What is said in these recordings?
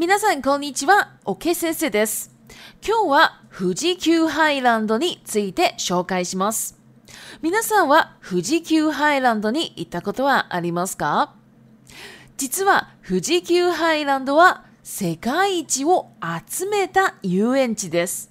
皆さん、こんにちは。オケ先生です。今日は富士急ハイランドについて紹介します。皆さんは富士急ハイランドに行ったことはありますか実は富士急ハイランドは世界一を集めた遊園地です。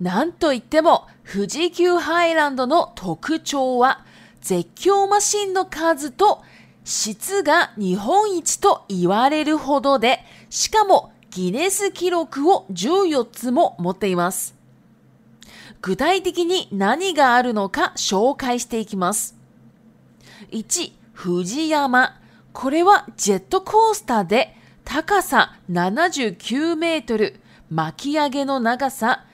なんといっても富士急ハイランドの特徴は絶叫マシンの数と質が日本一と言われるほどでしかもギネス記録を14つも持っています。具体的に何があるのか紹介していきます。1、富士山。これはジェットコースターで高さ79メートル、巻き上げの長さ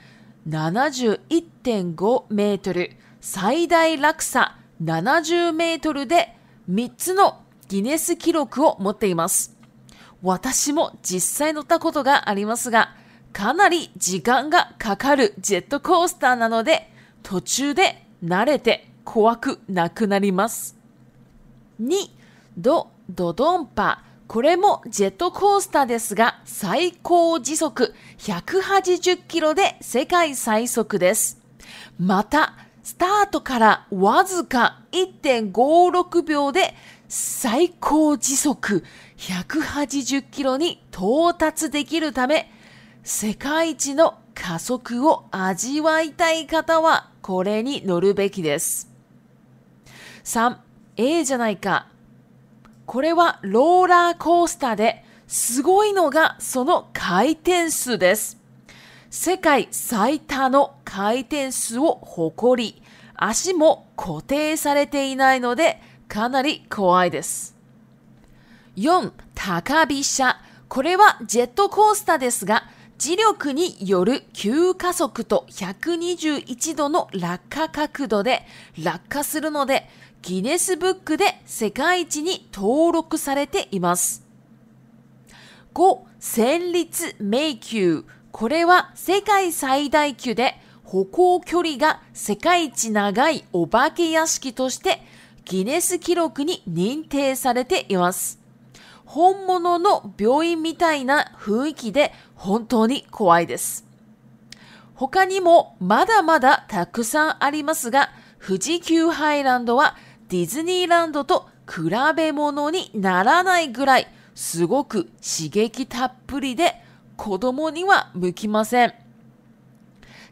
71.5メートル、最大落差70メートルで3つのギネス記録を持っています。私も実際乗ったことがありますが、かなり時間がかかるジェットコースターなので、途中で慣れて怖くなくなります。2、ド、ドドンパ。これもジェットコースターですが、最高時速180キロで世界最速です。また、スタートからわずか1.56秒で最高時速180キロに到達できるため、世界一の加速を味わいたい方はこれに乗るべきです。3、A じゃないか。これはローラーコースターで、すごいのがその回転数です。世界最多の回転数を誇り、足も固定されていないので、かなり怖いです。4、高飛車。これはジェットコースターですが、磁力による急加速と121度の落下角度で落下するので、ギネスブックで世界一に登録されています。5、戦慄迷宮。これは世界最大級で、歩行距離が世界一長いお化け屋敷としてギネス記録に認定されています。本物の病院みたいな雰囲気で本当に怖いです。他にもまだまだたくさんありますが、富士急ハイランドはディズニーランドと比べ物にならないぐらいすごく刺激たっぷりで子供には向きません。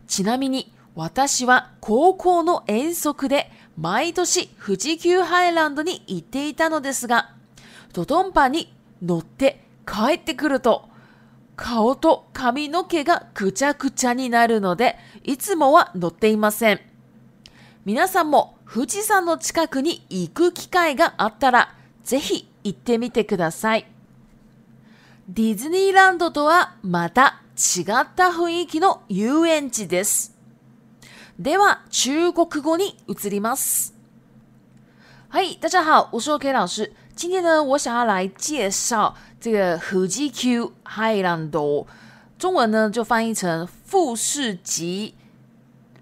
ちなみに私は高校の遠足で毎年富士急ハイランドに行っていたのですが、ドドンパに乗って帰ってくると、顔と髪の毛がぐちゃぐちゃになるので、いつもは乗っていません。皆さんも富士山の近くに行く機会があったら、ぜひ行ってみてください。ディズニーランドとはまた違った雰囲気の遊園地です。では、中国語に移ります。は嗨，大家好，我是 OK 老师。今天呢，我想要来介绍这个富士 Q Highlando，中文呢就翻译成富士吉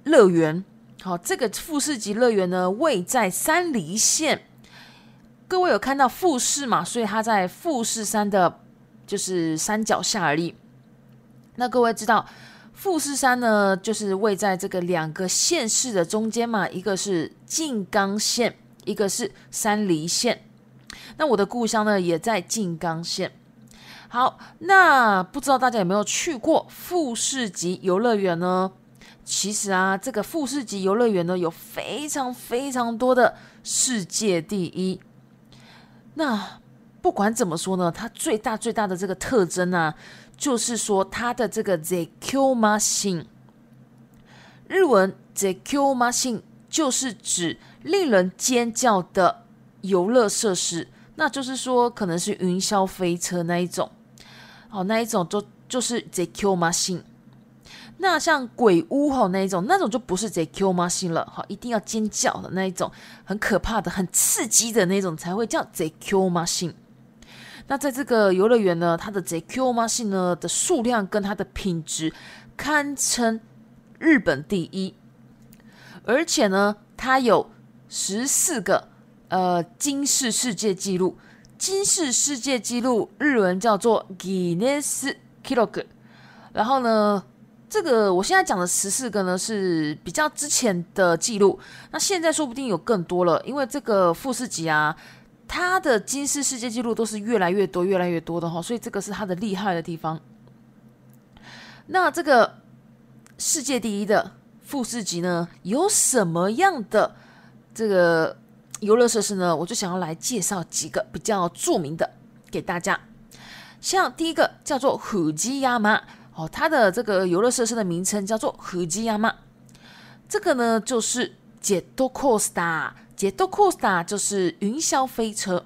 乐园。好，这个富士吉乐园呢位在三梨县。各位有看到富士嘛？所以它在富士山的，就是山脚下而已。那各位知道富士山呢，就是位在这个两个县市的中间嘛，一个是静冈县，一个是三梨县。那我的故乡呢，也在静冈县。好，那不知道大家有没有去过富士级游乐园呢？其实啊，这个富士级游乐园呢，有非常非常多的世界第一。那不管怎么说呢，它最大最大的这个特征呢，就是说它的这个 ZQ Machine，日文 ZQ Machine 就是指令人尖叫的。游乐设施，那就是说，可能是云霄飞车那一种，哦，那一种就就是 ZQ Machine。那像鬼屋吼那一种，那种就不是 ZQ Machine 了，哈，一定要尖叫的那一种，很可怕的、很刺激的那种才会叫 ZQ Machine。那在这个游乐园呢，它的 ZQ Machine 呢的数量跟它的品质堪称日本第一，而且呢，它有十四个。呃，金氏世界纪录，金氏世界纪录，日文叫做 Guinness Kilog。然后呢，这个我现在讲的十四个呢，是比较之前的记录。那现在说不定有更多了，因为这个富士级啊，它的金氏世界纪录都是越来越多、越来越多的哈。所以这个是它的厉害的地方。那这个世界第一的富士级呢，有什么样的这个？游乐设施呢，我就想要来介绍几个比较著名的给大家。像第一个叫做虎基亚麻，哦，它的这个游乐设施的名称叫做虎基亚麻。这个呢就是杰多库斯塔，杰多库斯塔就是云霄飞车。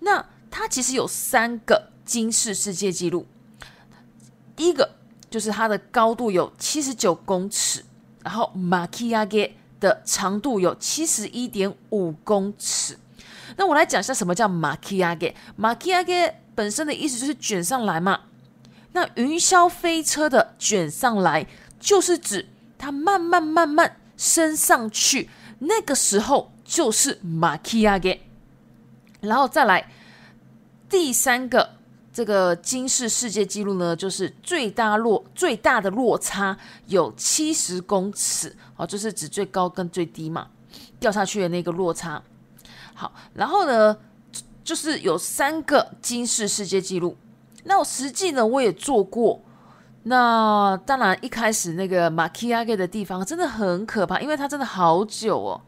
那它其实有三个惊世世界纪录。第一个就是它的高度有七十九公尺，然后马基亚给。的长度有七十一点五公尺。那我来讲一下什么叫马奇亚盖。马奇亚盖本身的意思就是卷上来嘛。那云霄飞车的卷上来，就是指它慢慢慢慢升上去，那个时候就是马奇亚盖。然后再来第三个。这个金世世界纪录呢，就是最大落最大的落差有七十公尺哦，就是指最高跟最低嘛，掉下去的那个落差。好，然后呢，就是有三个金世世界纪录。那我实际呢，我也做过。那当然一开始那个 m a 亚盖 e 的地方真的很可怕，因为它真的好久哦。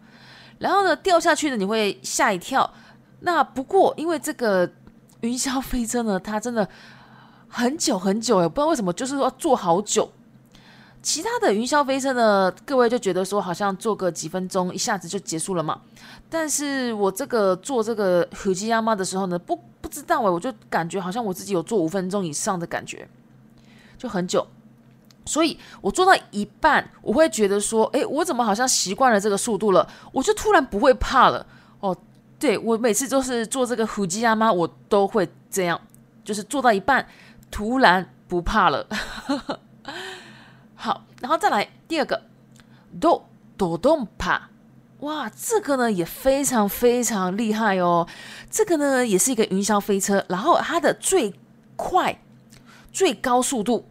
然后呢，掉下去呢你会吓一跳。那不过因为这个。云霄飞车呢？它真的很久很久哎，不知道为什么，就是说坐好久。其他的云霄飞车呢，各位就觉得说好像坐个几分钟，一下子就结束了嘛。但是我这个坐这个虎机亚妈的时候呢，不不知道哎，我就感觉好像我自己有坐五分钟以上的感觉，就很久。所以我做到一半，我会觉得说，哎，我怎么好像习惯了这个速度了？我就突然不会怕了哦。对我每次都是做这个虎机阿妈，我都会这样，就是做到一半，突然不怕了。好，然后再来第二个，躲躲洞怕，哇，这个呢也非常非常厉害哦。这个呢也是一个云霄飞车，然后它的最快最高速度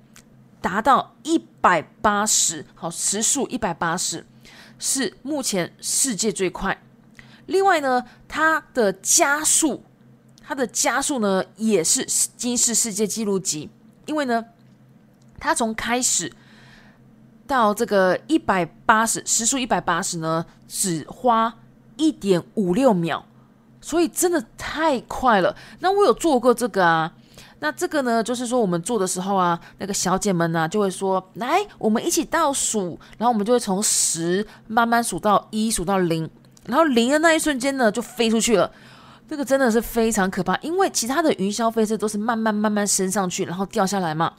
达到一百八十，好时速一百八十，是目前世界最快。另外呢，它的加速，它的加速呢也是今世世界纪录级，因为呢，它从开始到这个一百八十时速一百八十呢，只花一点五六秒，所以真的太快了。那我有做过这个啊，那这个呢，就是说我们做的时候啊，那个小姐们呢就会说，来，我们一起倒数，然后我们就会从十慢慢数到一，数到零。然后零的那一瞬间呢，就飞出去了。这个真的是非常可怕，因为其他的云霄飞车都是慢慢慢慢升上去，然后掉下来嘛。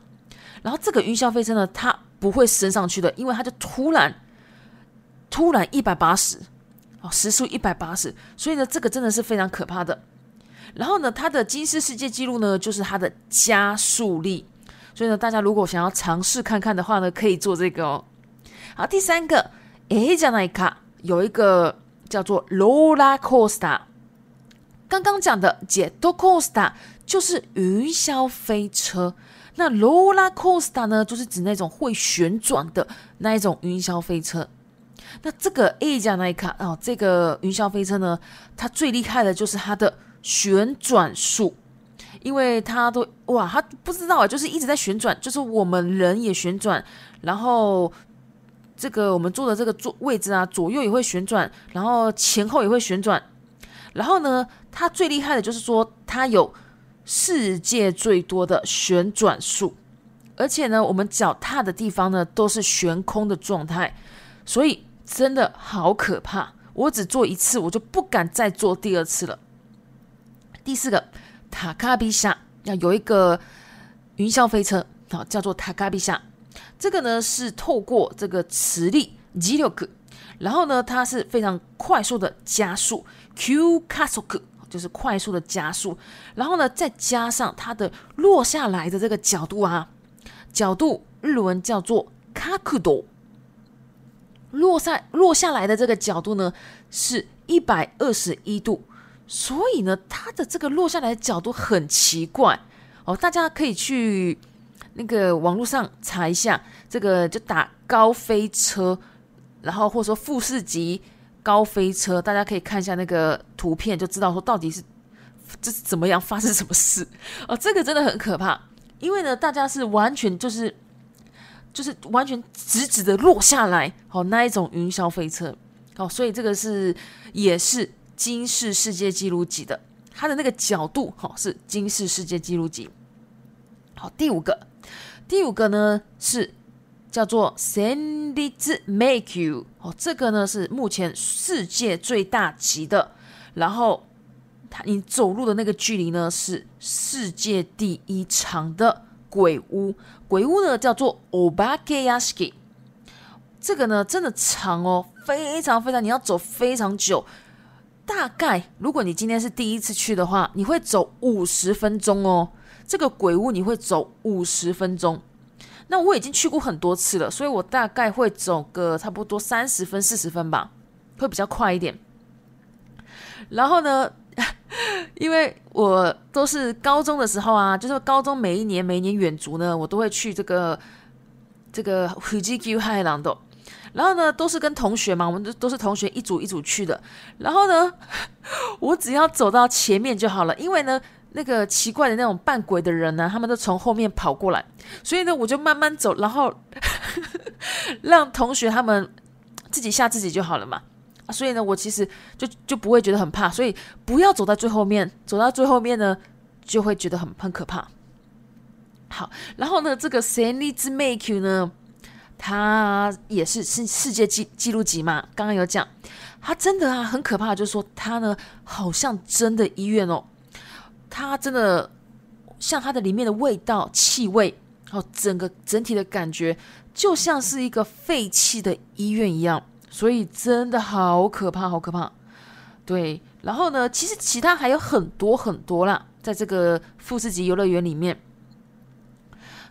然后这个云霄飞车呢，它不会升上去的，因为它就突然突然一百八十哦，时速一百八十，所以呢，这个真的是非常可怕的。然后呢，它的金丝世界纪录呢，就是它的加速力。所以呢，大家如果想要尝试看看的话呢，可以做这个哦。好，第三个，哎，加哪一卡？有一个。叫做罗拉 Costa，刚刚讲的 Costa 就是云霄飞车，那罗拉 Costa 呢，就是指那种会旋转的那一种云霄飞车。那这个 A 加那一卡哦，这个云霄飞车呢，它最厉害的就是它的旋转速，因为它都哇，它不知道啊，就是一直在旋转，就是我们人也旋转，然后。这个我们坐的这个坐位置啊，左右也会旋转，然后前后也会旋转，然后呢，它最厉害的就是说它有世界最多的旋转数，而且呢，我们脚踏的地方呢都是悬空的状态，所以真的好可怕。我只坐一次，我就不敢再坐第二次了。第四个塔卡比夏要有一个云霄飞车，好叫做塔卡比夏。这个呢是透过这个磁力 g i l o 然后呢它是非常快速的加速 q k a s o k 就是快速的加速，然后呢再加上它的落下来的这个角度啊，角度日文叫做 kakudo，落下落下来的这个角度呢是一百二十一度，所以呢它的这个落下来的角度很奇怪哦，大家可以去。那个网络上查一下，这个就打“高飞车”，然后或者说富士级高飞车，大家可以看一下那个图片，就知道说到底是这是怎么样发生什么事哦。这个真的很可怕，因为呢，大家是完全就是就是完全直直的落下来，好那一种云霄飞车，好，所以这个是也是金世世界纪录级的，它的那个角度哦、是金世世界纪录级。好，第五个。第五个呢是叫做 s a n d it make you 哦，这个呢是目前世界最大级的，然后它你走路的那个距离呢是世界第一长的鬼屋，鬼屋呢叫做 Obakeyashi，这个呢真的长哦，非常非常你要走非常久，大概如果你今天是第一次去的话，你会走五十分钟哦。这个鬼屋你会走五十分钟，那我已经去过很多次了，所以我大概会走个差不多三十分、四十分吧，会比较快一点。然后呢，因为我都是高中的时候啊，就是高中每一年每一年远足呢，我都会去这个这个富士急海浪的，然后呢都是跟同学嘛，我们都都是同学一组一组去的，然后呢，我只要走到前面就好了，因为呢。那个奇怪的那种扮鬼的人呢，他们都从后面跑过来，所以呢，我就慢慢走，然后 让同学他们自己吓自己就好了嘛。所以呢，我其实就就不会觉得很怕。所以不要走到最后面，走到最后面呢，就会觉得很很可怕。好，然后呢，这个 s a 谁 y 志 make you 呢？他也是世世界纪纪录级嘛。刚刚有讲，他真的啊，很可怕。就是说他呢，好像真的医院哦。它真的像它的里面的味道、气味，哦，整个整体的感觉就像是一个废弃的医院一样，所以真的好可怕，好可怕。对，然后呢，其实其他还有很多很多啦，在这个富士级游乐园里面，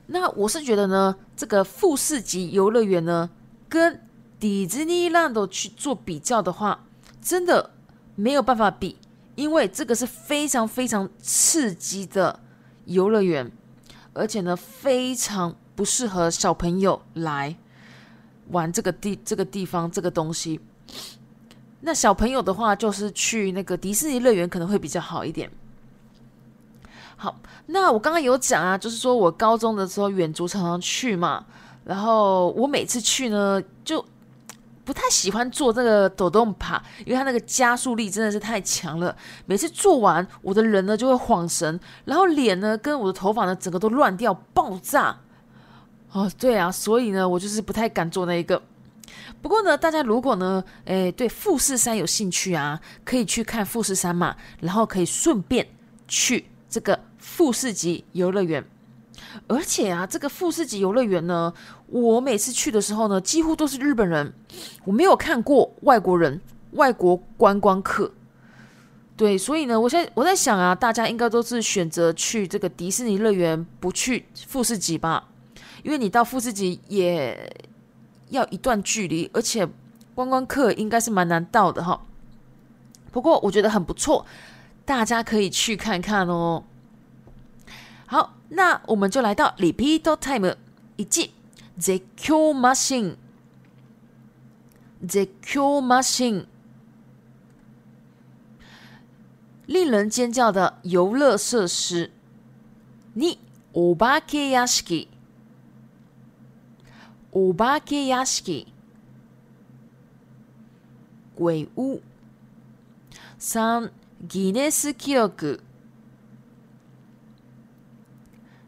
那我是觉得呢，这个富士级游乐园呢，跟迪士尼 l a n d 去做比较的话，真的没有办法比。因为这个是非常非常刺激的游乐园，而且呢，非常不适合小朋友来玩这个地这个地方这个东西。那小朋友的话，就是去那个迪士尼乐园可能会比较好一点。好，那我刚刚有讲啊，就是说我高中的时候远足常常去嘛，然后我每次去呢就。不太喜欢做这个抖动爬，因为它那个加速力真的是太强了。每次做完，我的人呢就会晃神，然后脸呢跟我的头发呢整个都乱掉爆炸。哦，对啊，所以呢我就是不太敢做那一个。不过呢，大家如果呢，诶，对富士山有兴趣啊，可以去看富士山嘛，然后可以顺便去这个富士急游乐园。而且啊，这个富士吉游乐园呢，我每次去的时候呢，几乎都是日本人，我没有看过外国人、外国观光客。对，所以呢，我现在我在想啊，大家应该都是选择去这个迪士尼乐园，不去富士吉吧？因为你到富士吉也要一段距离，而且观光客应该是蛮难到的哈。不过我觉得很不错，大家可以去看看哦。好，那我们就来到 Repeat Time 一记 The c Machine The c Machine，令人尖叫的游乐设施。你 Obake Yashi Obake Yashi，鬼屋。三吉尼斯纪录。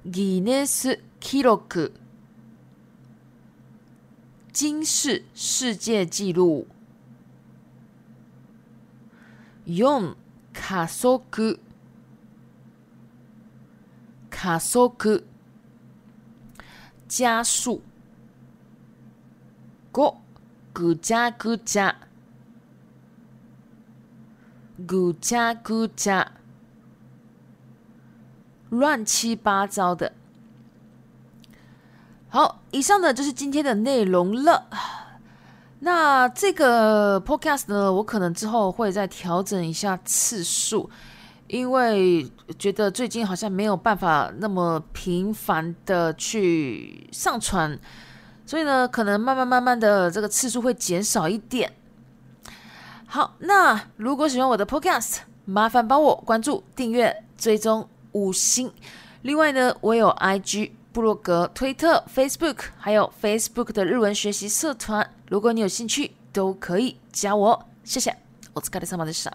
ギネス記録。金世世界纪录。四加速。加速。加速。五ぐちゃぐちゃ。ぐちゃぐちゃ。乱七八糟的，好，以上呢就是今天的内容了。那这个 podcast 呢，我可能之后会再调整一下次数，因为觉得最近好像没有办法那么频繁的去上传，所以呢，可能慢慢慢慢的这个次数会减少一点。好，那如果喜欢我的 podcast，麻烦帮我关注、订阅、追踪。五星。另外呢，我有 IG、部落格、推特、Facebook，还有 Facebook 的日文学习社团。如果你有兴趣，都可以加我。谢谢，我兹卡里桑巴的赏。